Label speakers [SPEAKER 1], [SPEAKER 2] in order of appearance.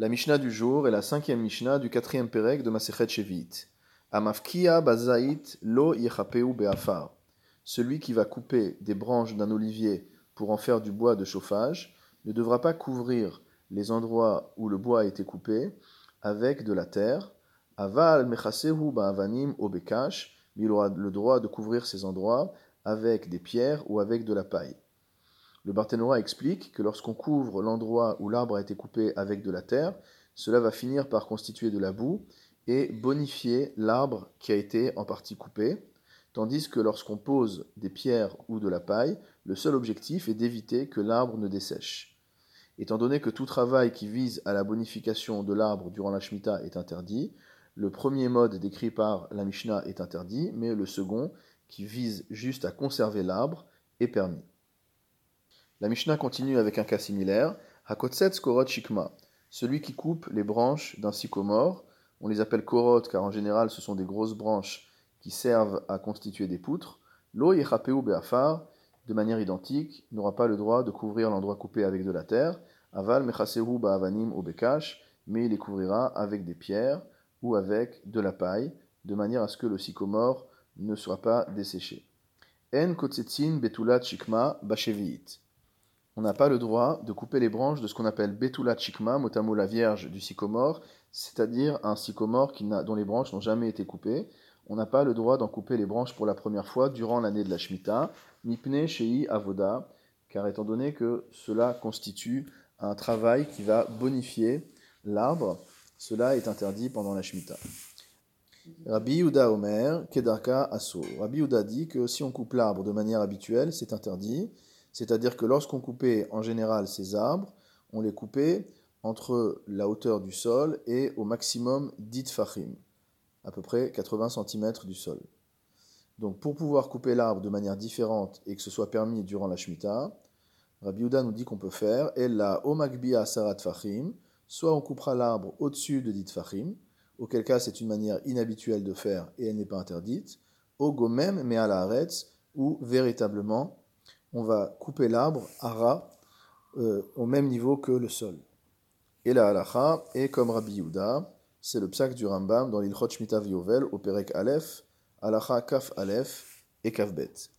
[SPEAKER 1] La Mishnah du jour est la cinquième Mishnah du quatrième Pérec de Masechet Shevit. Amafkia bazait lo yechapeu be'afar. Celui qui va couper des branches d'un olivier pour en faire du bois de chauffage ne devra pas couvrir les endroits où le bois a été coupé avec de la terre. Aval mechasehu ba'avanim obekash. Il aura le droit de couvrir ces endroits avec des pierres ou avec de la paille. Le Barthénora explique que lorsqu'on couvre l'endroit où l'arbre a été coupé avec de la terre, cela va finir par constituer de la boue et bonifier l'arbre qui a été en partie coupé, tandis que lorsqu'on pose des pierres ou de la paille, le seul objectif est d'éviter que l'arbre ne dessèche. Étant donné que tout travail qui vise à la bonification de l'arbre durant la Shemitah est interdit, le premier mode décrit par la Mishnah est interdit, mais le second, qui vise juste à conserver l'arbre, est permis. La Mishnah continue avec un cas similaire. Hakotsetz korot shikma. Celui qui coupe les branches d'un sycomore. On les appelle korot car en général ce sont des grosses branches qui servent à constituer des poutres. Lo yechapeu be'afar. De manière identique, n'aura pas le droit de couvrir l'endroit coupé avec de la terre. Aval mechasehu ba'avanim ou bekash. Mais il les couvrira avec des pierres ou avec de la paille, de manière à ce que le sycomore ne soit pas desséché. En kotsetzin betulat shikma basheviit on n'a pas le droit de couper les branches de ce qu'on appelle Betula Chikma, motamo la vierge du sycomore, c'est-à-dire un sycomore dont les branches n'ont jamais été coupées. On n'a pas le droit d'en couper les branches pour la première fois durant l'année de la Shemitah, Nipne Shei Avoda, car étant donné que cela constitue un travail qui va bonifier l'arbre, cela est interdit pendant la Shemitah. Rabbi Yuda Omer, Kedarka Asso. Rabbi Yuda dit que si on coupe l'arbre de manière habituelle, c'est interdit. C'est-à-dire que lorsqu'on coupait en général ces arbres, on les coupait entre la hauteur du sol et au maximum 10 fachim, à peu près 80 cm du sol. Donc pour pouvoir couper l'arbre de manière différente et que ce soit permis durant la Shemitah, Rabbi Uda nous dit qu'on peut faire et la sarat fachim, soit on coupera l'arbre au-dessus de 10 fachim, auquel cas c'est une manière inhabituelle de faire et elle n'est pas interdite, au gomem mais à la où véritablement on va couper l'arbre à euh, au même niveau que le sol. Et la halacha est comme Rabbi Yehuda, c'est le psak du Rambam dans l'Ilchot Shmita Viovel au Perek Aleph, halacha kaf Aleph et kaf Bet.